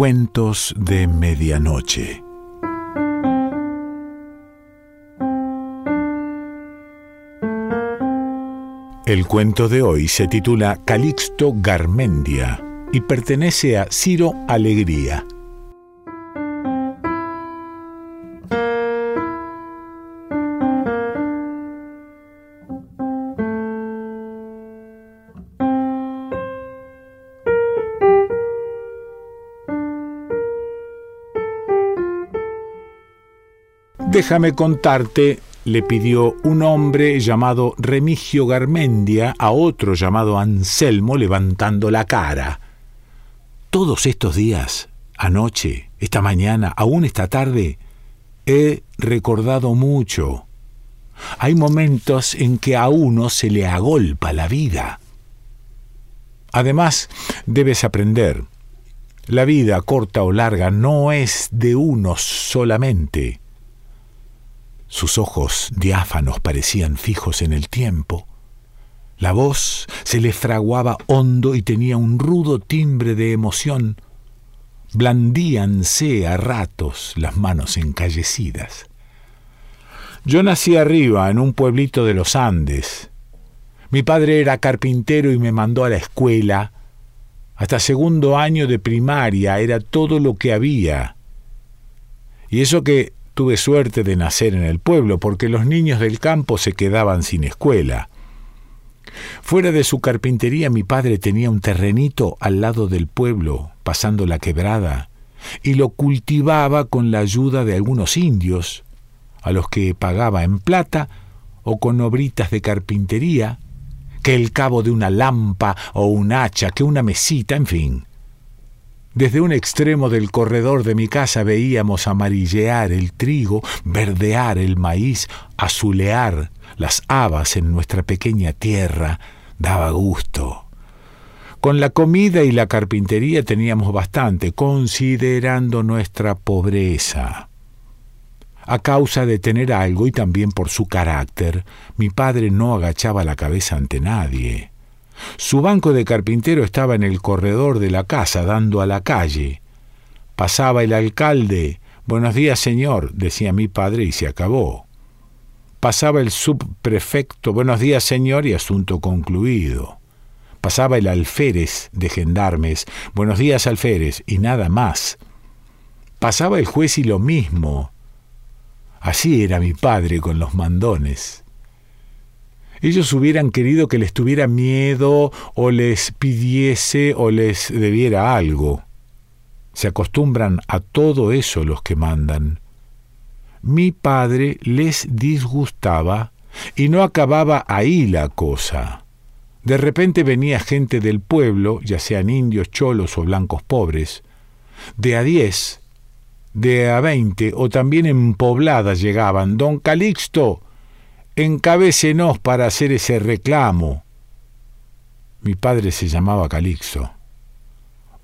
Cuentos de Medianoche. El cuento de hoy se titula Calixto Garmendia y pertenece a Ciro Alegría. Déjame contarte, le pidió un hombre llamado Remigio Garmendia a otro llamado Anselmo levantando la cara. Todos estos días, anoche, esta mañana, aún esta tarde, he recordado mucho. Hay momentos en que a uno se le agolpa la vida. Además, debes aprender, la vida, corta o larga, no es de uno solamente. Sus ojos diáfanos parecían fijos en el tiempo. La voz se le fraguaba hondo y tenía un rudo timbre de emoción. Blandíanse a ratos las manos encallecidas. Yo nací arriba, en un pueblito de los Andes. Mi padre era carpintero y me mandó a la escuela. Hasta segundo año de primaria era todo lo que había. Y eso que tuve suerte de nacer en el pueblo, porque los niños del campo se quedaban sin escuela. Fuera de su carpintería mi padre tenía un terrenito al lado del pueblo, pasando la quebrada, y lo cultivaba con la ayuda de algunos indios, a los que pagaba en plata o con obritas de carpintería, que el cabo de una lampa o un hacha, que una mesita, en fin. Desde un extremo del corredor de mi casa veíamos amarillear el trigo, verdear el maíz, azulear las habas en nuestra pequeña tierra. Daba gusto. Con la comida y la carpintería teníamos bastante, considerando nuestra pobreza. A causa de tener algo y también por su carácter, mi padre no agachaba la cabeza ante nadie. Su banco de carpintero estaba en el corredor de la casa, dando a la calle. Pasaba el alcalde. Buenos días, señor, decía mi padre, y se acabó. Pasaba el subprefecto. Buenos días, señor, y asunto concluido. Pasaba el alférez de gendarmes. Buenos días, alférez, y nada más. Pasaba el juez y lo mismo. Así era mi padre con los mandones. Ellos hubieran querido que les tuviera miedo o les pidiese o les debiera algo. Se acostumbran a todo eso los que mandan. Mi padre les disgustaba y no acababa ahí la cosa. De repente venía gente del pueblo, ya sean indios, cholos o blancos pobres, de a diez, de a veinte o también en pobladas llegaban. Don Calixto, encabécenos para hacer ese reclamo. Mi padre se llamaba Calixto.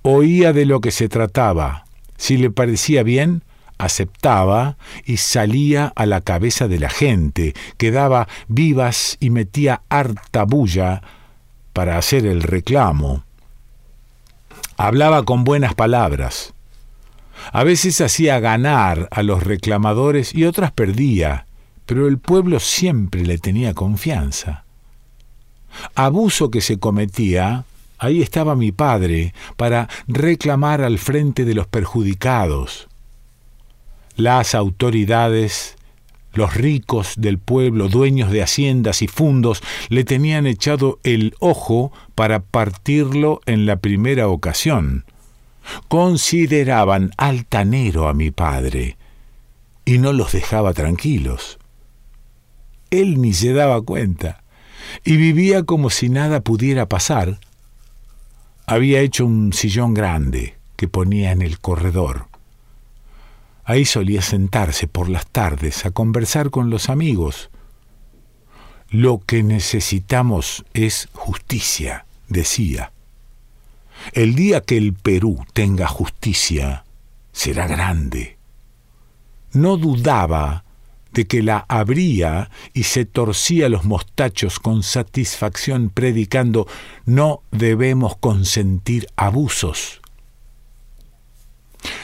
Oía de lo que se trataba. Si le parecía bien, aceptaba y salía a la cabeza de la gente, quedaba vivas y metía harta bulla para hacer el reclamo. Hablaba con buenas palabras. A veces hacía ganar a los reclamadores y otras perdía, pero el pueblo siempre le tenía confianza. Abuso que se cometía, ahí estaba mi padre para reclamar al frente de los perjudicados. Las autoridades, los ricos del pueblo, dueños de haciendas y fundos, le tenían echado el ojo para partirlo en la primera ocasión. Consideraban altanero a mi padre y no los dejaba tranquilos. Él ni se daba cuenta y vivía como si nada pudiera pasar. Había hecho un sillón grande que ponía en el corredor. Ahí solía sentarse por las tardes a conversar con los amigos. Lo que necesitamos es justicia, decía. El día que el Perú tenga justicia será grande. No dudaba de que la abría y se torcía los mostachos con satisfacción predicando no debemos consentir abusos.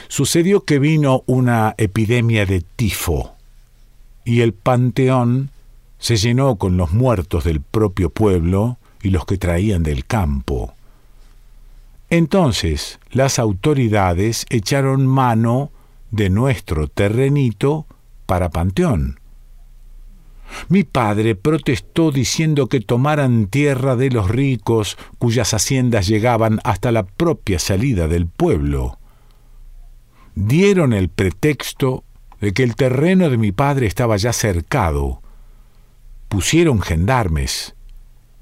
Sucedió que vino una epidemia de tifo y el panteón se llenó con los muertos del propio pueblo y los que traían del campo. Entonces las autoridades echaron mano de nuestro terrenito para panteón. Mi padre protestó diciendo que tomaran tierra de los ricos cuyas haciendas llegaban hasta la propia salida del pueblo. Dieron el pretexto de que el terreno de mi padre estaba ya cercado. Pusieron gendarmes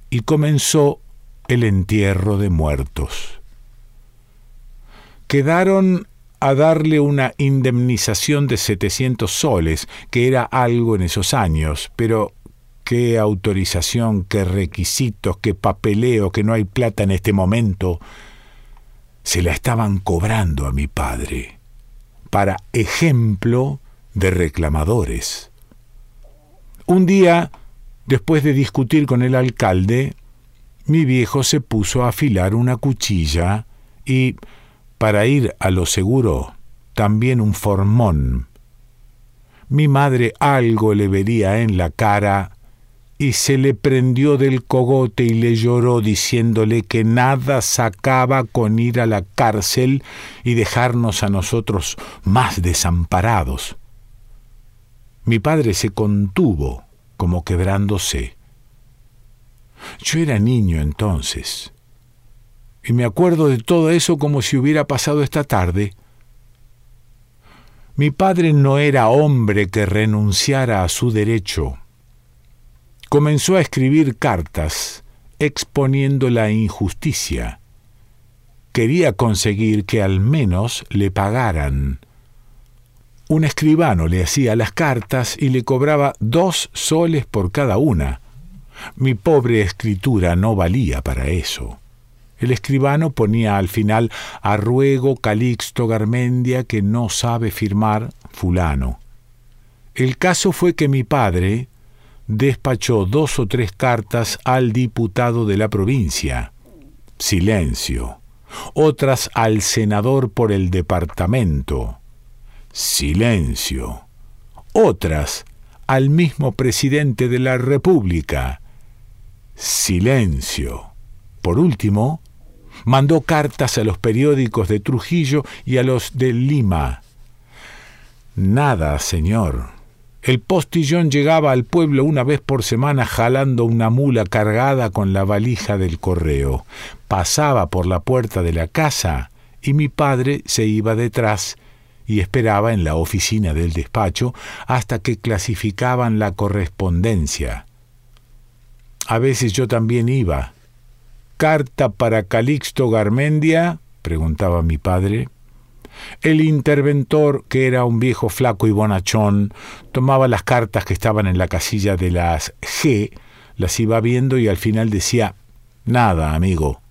y comenzó el entierro de muertos. Quedaron a darle una indemnización de 700 soles, que era algo en esos años, pero qué autorización, qué requisitos, qué papeleo, que no hay plata en este momento, se la estaban cobrando a mi padre, para ejemplo de reclamadores. Un día, después de discutir con el alcalde, mi viejo se puso a afilar una cuchilla y, para ir a lo seguro, también un formón. Mi madre algo le vería en la cara y se le prendió del cogote y le lloró diciéndole que nada sacaba con ir a la cárcel y dejarnos a nosotros más desamparados. Mi padre se contuvo, como quebrándose. Yo era niño entonces, y me acuerdo de todo eso como si hubiera pasado esta tarde. Mi padre no era hombre que renunciara a su derecho. Comenzó a escribir cartas exponiendo la injusticia. Quería conseguir que al menos le pagaran un escribano le hacía las cartas y le cobraba dos soles por cada una. Mi pobre escritura no valía para eso. El escribano ponía al final a ruego Calixto Garmendia que no sabe firmar fulano. El caso fue que mi padre despachó dos o tres cartas al diputado de la provincia. Silencio. Otras al senador por el departamento Silencio. Otras al mismo presidente de la República. Silencio. Por último, mandó cartas a los periódicos de Trujillo y a los de Lima. Nada, señor. El postillón llegaba al pueblo una vez por semana jalando una mula cargada con la valija del correo. Pasaba por la puerta de la casa y mi padre se iba detrás y esperaba en la oficina del despacho hasta que clasificaban la correspondencia. A veces yo también iba. ¿Carta para Calixto Garmendia? preguntaba mi padre. El interventor, que era un viejo flaco y bonachón, tomaba las cartas que estaban en la casilla de las G, las iba viendo y al final decía Nada, amigo.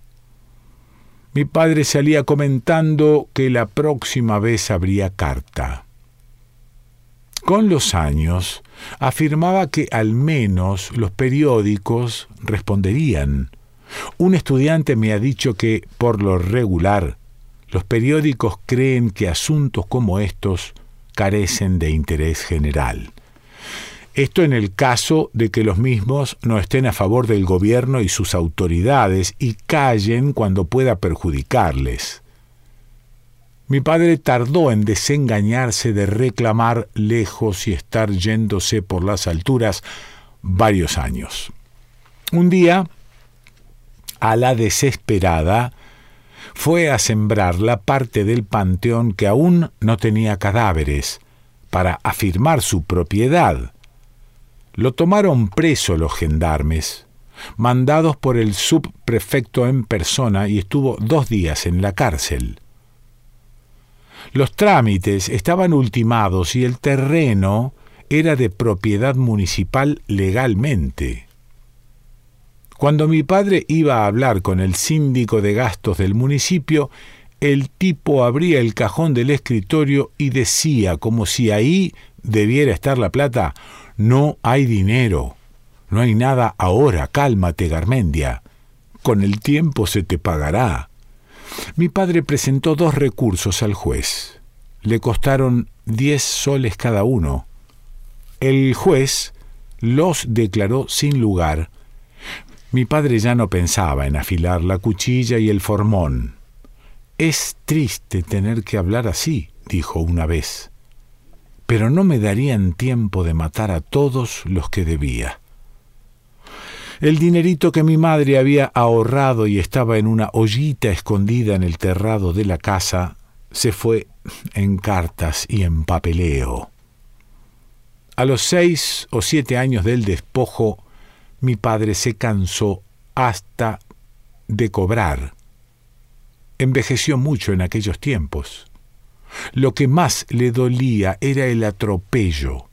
Mi padre salía comentando que la próxima vez habría carta. Con los años, afirmaba que al menos los periódicos responderían. Un estudiante me ha dicho que, por lo regular, los periódicos creen que asuntos como estos carecen de interés general. Esto en el caso de que los mismos no estén a favor del gobierno y sus autoridades y callen cuando pueda perjudicarles. Mi padre tardó en desengañarse de reclamar lejos y estar yéndose por las alturas varios años. Un día, a la desesperada, fue a sembrar la parte del panteón que aún no tenía cadáveres, para afirmar su propiedad lo tomaron preso los gendarmes, mandados por el subprefecto en persona y estuvo dos días en la cárcel. Los trámites estaban ultimados y el terreno era de propiedad municipal legalmente. Cuando mi padre iba a hablar con el síndico de gastos del municipio, el tipo abría el cajón del escritorio y decía, como si ahí debiera estar la plata, no hay dinero. No hay nada ahora. Cálmate, Garmendia. Con el tiempo se te pagará. Mi padre presentó dos recursos al juez. Le costaron diez soles cada uno. El juez los declaró sin lugar. Mi padre ya no pensaba en afilar la cuchilla y el formón. Es triste tener que hablar así, dijo una vez, pero no me darían tiempo de matar a todos los que debía. El dinerito que mi madre había ahorrado y estaba en una ollita escondida en el terrado de la casa se fue en cartas y en papeleo. A los seis o siete años del despojo, mi padre se cansó hasta de cobrar. Envejeció mucho en aquellos tiempos. Lo que más le dolía era el atropello.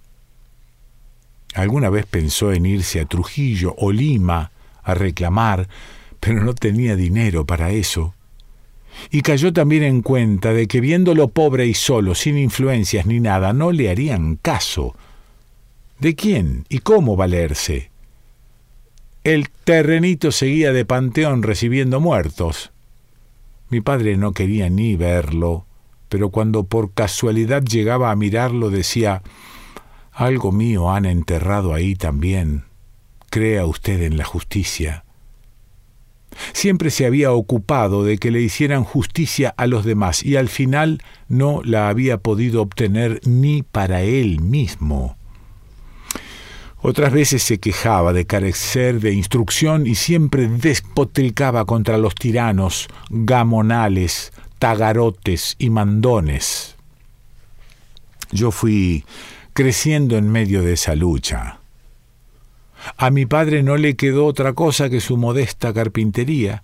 Alguna vez pensó en irse a Trujillo o Lima a reclamar, pero no tenía dinero para eso. Y cayó también en cuenta de que viéndolo pobre y solo, sin influencias ni nada, no le harían caso, ¿De quién y cómo valerse? El terrenito seguía de panteón recibiendo muertos. Mi padre no quería ni verlo, pero cuando por casualidad llegaba a mirarlo decía, algo mío han enterrado ahí también. Crea usted en la justicia. Siempre se había ocupado de que le hicieran justicia a los demás y al final no la había podido obtener ni para él mismo. Otras veces se quejaba de carecer de instrucción y siempre despotricaba contra los tiranos, gamonales, tagarotes y mandones. Yo fui creciendo en medio de esa lucha. A mi padre no le quedó otra cosa que su modesta carpintería.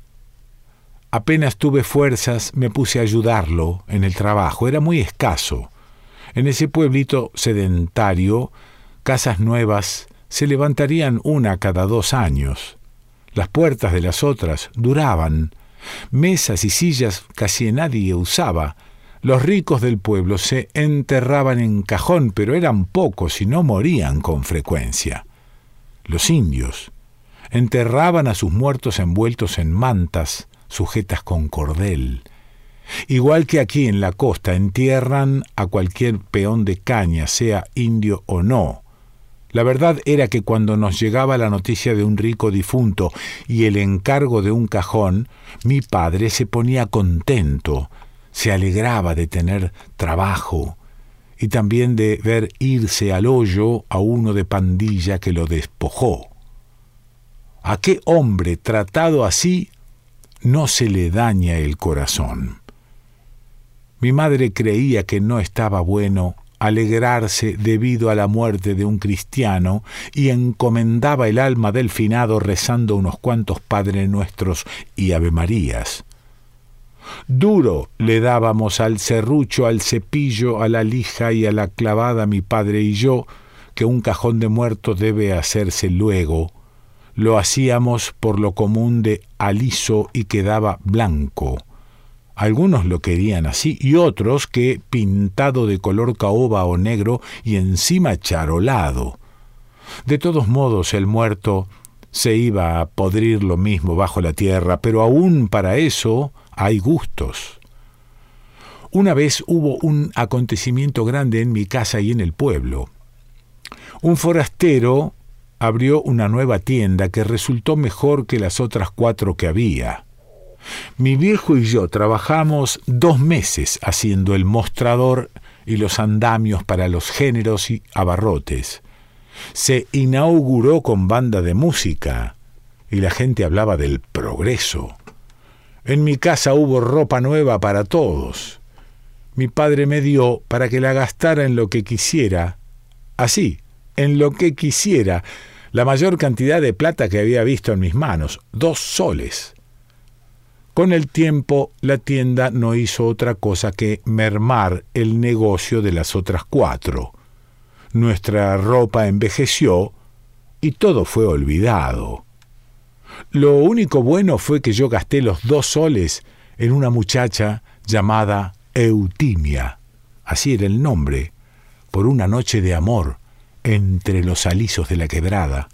Apenas tuve fuerzas, me puse a ayudarlo en el trabajo. Era muy escaso. En ese pueblito sedentario, casas nuevas se levantarían una cada dos años. Las puertas de las otras duraban. Mesas y sillas casi nadie usaba. Los ricos del pueblo se enterraban en cajón, pero eran pocos y no morían con frecuencia. Los indios enterraban a sus muertos envueltos en mantas sujetas con cordel. Igual que aquí en la costa entierran a cualquier peón de caña, sea indio o no. La verdad era que cuando nos llegaba la noticia de un rico difunto y el encargo de un cajón, mi padre se ponía contento, se alegraba de tener trabajo y también de ver irse al hoyo a uno de pandilla que lo despojó. ¿A qué hombre tratado así no se le daña el corazón? Mi madre creía que no estaba bueno alegrarse debido a la muerte de un cristiano y encomendaba el alma del finado rezando unos cuantos Padre Nuestros y Ave Marías. Duro le dábamos al serrucho, al cepillo, a la lija y a la clavada mi padre y yo, que un cajón de muerto debe hacerse luego. Lo hacíamos por lo común de aliso y quedaba blanco. Algunos lo querían así y otros que pintado de color caoba o negro y encima charolado. De todos modos el muerto se iba a podrir lo mismo bajo la tierra, pero aún para eso hay gustos. Una vez hubo un acontecimiento grande en mi casa y en el pueblo. Un forastero abrió una nueva tienda que resultó mejor que las otras cuatro que había. Mi viejo y yo trabajamos dos meses haciendo el mostrador y los andamios para los géneros y abarrotes. Se inauguró con banda de música y la gente hablaba del progreso. En mi casa hubo ropa nueva para todos. Mi padre me dio para que la gastara en lo que quisiera, así, en lo que quisiera, la mayor cantidad de plata que había visto en mis manos, dos soles. Con el tiempo, la tienda no hizo otra cosa que mermar el negocio de las otras cuatro. Nuestra ropa envejeció y todo fue olvidado. Lo único bueno fue que yo gasté los dos soles en una muchacha llamada Eutimia, así era el nombre, por una noche de amor entre los alisos de la quebrada.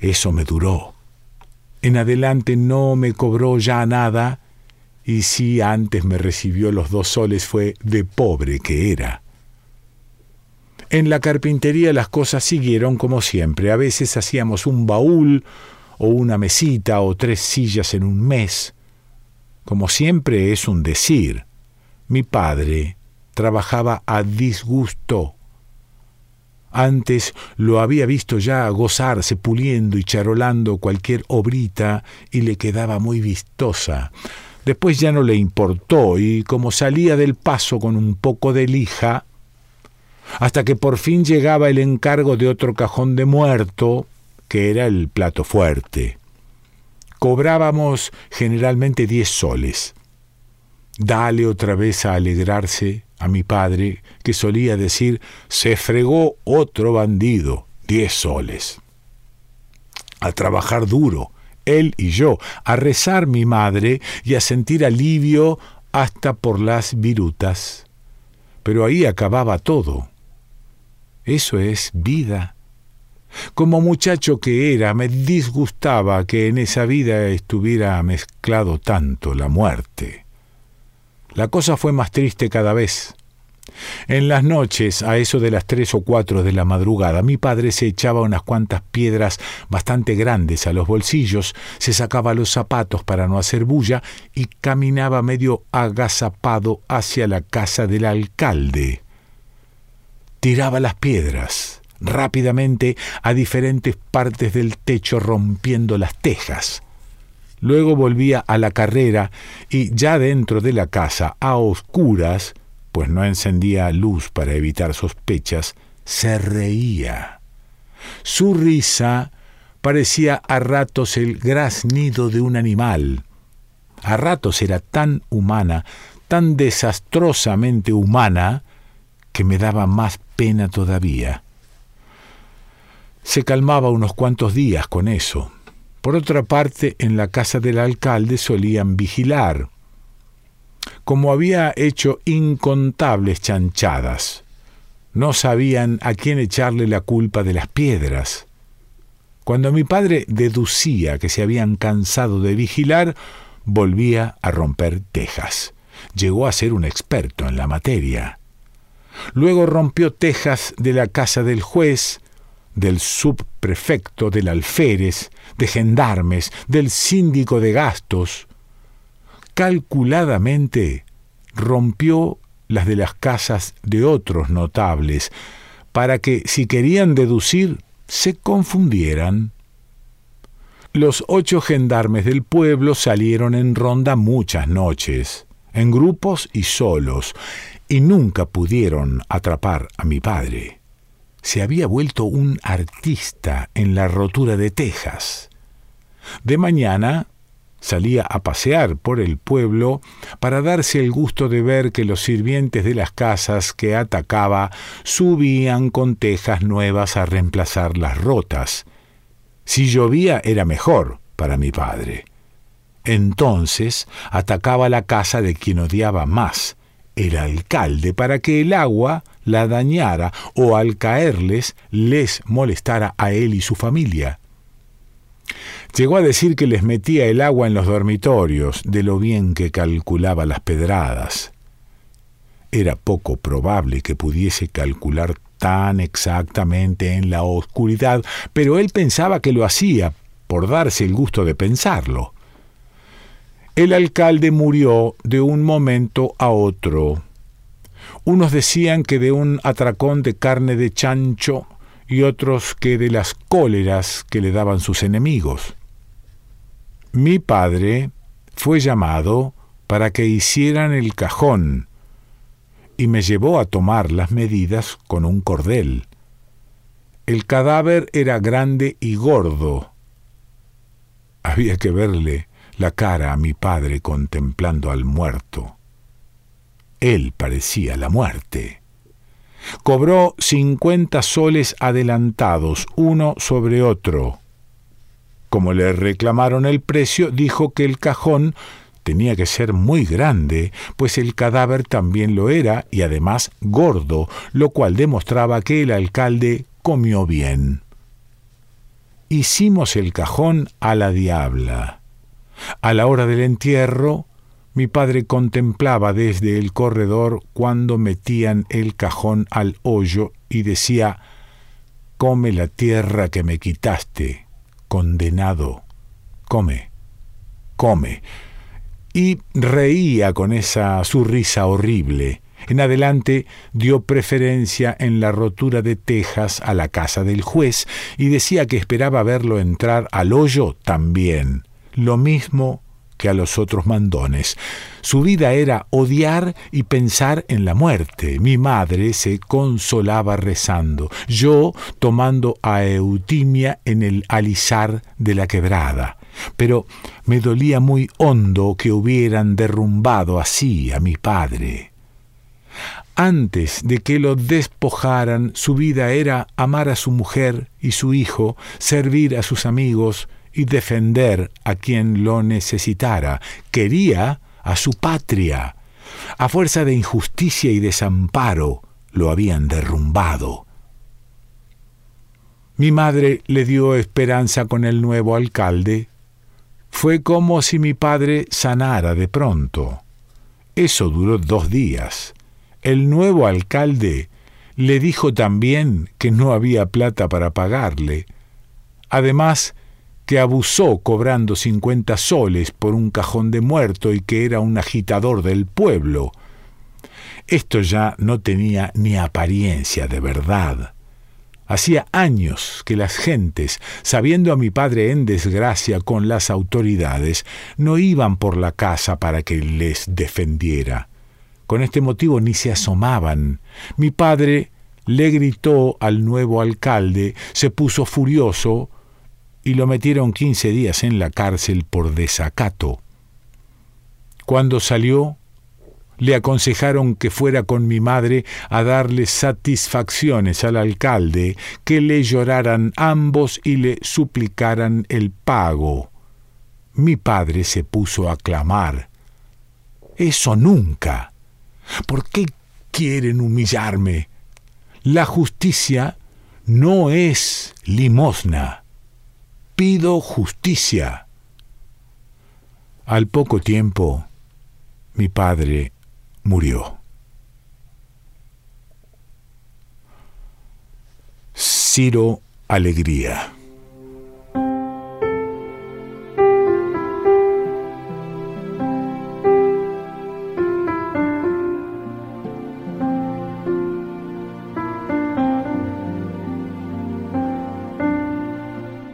Eso me duró en adelante no me cobró ya nada y si antes me recibió los dos soles fue de pobre que era. En la carpintería las cosas siguieron como siempre. A veces hacíamos un baúl o una mesita o tres sillas en un mes. Como siempre es un decir. Mi padre trabajaba a disgusto. Antes lo había visto ya gozarse puliendo y charolando cualquier obrita y le quedaba muy vistosa. Después ya no le importó y como salía del paso con un poco de lija, hasta que por fin llegaba el encargo de otro cajón de muerto, que era el plato fuerte. Cobrábamos generalmente diez soles. Dale otra vez a alegrarse a mi padre, que solía decir, se fregó otro bandido, diez soles. A trabajar duro, él y yo, a rezar mi madre y a sentir alivio hasta por las virutas. Pero ahí acababa todo. Eso es vida. Como muchacho que era, me disgustaba que en esa vida estuviera mezclado tanto la muerte. La cosa fue más triste cada vez. En las noches, a eso de las tres o cuatro de la madrugada, mi padre se echaba unas cuantas piedras bastante grandes a los bolsillos, se sacaba los zapatos para no hacer bulla y caminaba medio agazapado hacia la casa del alcalde. Tiraba las piedras rápidamente a diferentes partes del techo rompiendo las tejas. Luego volvía a la carrera y ya dentro de la casa, a oscuras, pues no encendía luz para evitar sospechas, se reía. Su risa parecía a ratos el graznido de un animal. A ratos era tan humana, tan desastrosamente humana, que me daba más pena todavía. Se calmaba unos cuantos días con eso. Por otra parte, en la casa del alcalde solían vigilar, como había hecho incontables chanchadas. No sabían a quién echarle la culpa de las piedras. Cuando mi padre deducía que se habían cansado de vigilar, volvía a romper tejas. Llegó a ser un experto en la materia. Luego rompió tejas de la casa del juez, del subprefecto, del alférez, de gendarmes, del síndico de gastos, calculadamente rompió las de las casas de otros notables, para que, si querían deducir, se confundieran. Los ocho gendarmes del pueblo salieron en ronda muchas noches, en grupos y solos, y nunca pudieron atrapar a mi padre. Se había vuelto un artista en la rotura de tejas. De mañana salía a pasear por el pueblo para darse el gusto de ver que los sirvientes de las casas que atacaba subían con tejas nuevas a reemplazar las rotas. Si llovía era mejor para mi padre. Entonces atacaba la casa de quien odiaba más, el alcalde, para que el agua la dañara o al caerles les molestara a él y su familia. Llegó a decir que les metía el agua en los dormitorios, de lo bien que calculaba las pedradas. Era poco probable que pudiese calcular tan exactamente en la oscuridad, pero él pensaba que lo hacía por darse el gusto de pensarlo. El alcalde murió de un momento a otro. Unos decían que de un atracón de carne de chancho y otros que de las cóleras que le daban sus enemigos. Mi padre fue llamado para que hicieran el cajón y me llevó a tomar las medidas con un cordel. El cadáver era grande y gordo. Había que verle la cara a mi padre contemplando al muerto. Él parecía la muerte. Cobró cincuenta soles adelantados, uno sobre otro. Como le reclamaron el precio, dijo que el cajón tenía que ser muy grande, pues el cadáver también lo era y además gordo, lo cual demostraba que el alcalde comió bien. Hicimos el cajón a la diabla. A la hora del entierro, Mi padre contemplaba desde el corredor cuando metían el cajón al hoyo y decía, Come la tierra que me quitaste, condenado, come, come. Y reía con esa su risa horrible. En adelante dio preferencia en la rotura de tejas a la casa del juez y decía que esperaba verlo entrar al hoyo también. Lo mismo que a los otros mandones. Su vida era odiar y pensar en la muerte. Mi madre se consolaba rezando, yo tomando a Eutimia en el alisar de la quebrada. Pero me dolía muy hondo que hubieran derrumbado así a mi padre. Antes de que lo despojaran, su vida era amar a su mujer y su hijo, servir a sus amigos, y defender a quien lo necesitara. Quería a su patria. A fuerza de injusticia y desamparo lo habían derrumbado. Mi madre le dio esperanza con el nuevo alcalde. Fue como si mi padre sanara de pronto. Eso duró dos días. El nuevo alcalde le dijo también que no había plata para pagarle. Además, que abusó cobrando cincuenta soles por un cajón de muerto y que era un agitador del pueblo. Esto ya no tenía ni apariencia de verdad. Hacía años que las gentes, sabiendo a mi padre en desgracia con las autoridades, no iban por la casa para que les defendiera. Con este motivo ni se asomaban. Mi padre le gritó al nuevo alcalde, se puso furioso, y lo metieron quince días en la cárcel por desacato. Cuando salió, le aconsejaron que fuera con mi madre a darle satisfacciones al alcalde, que le lloraran ambos y le suplicaran el pago. Mi padre se puso a clamar. Eso nunca. ¿Por qué quieren humillarme? La justicia no es limosna pido justicia. Al poco tiempo, mi padre murió. Ciro Alegría.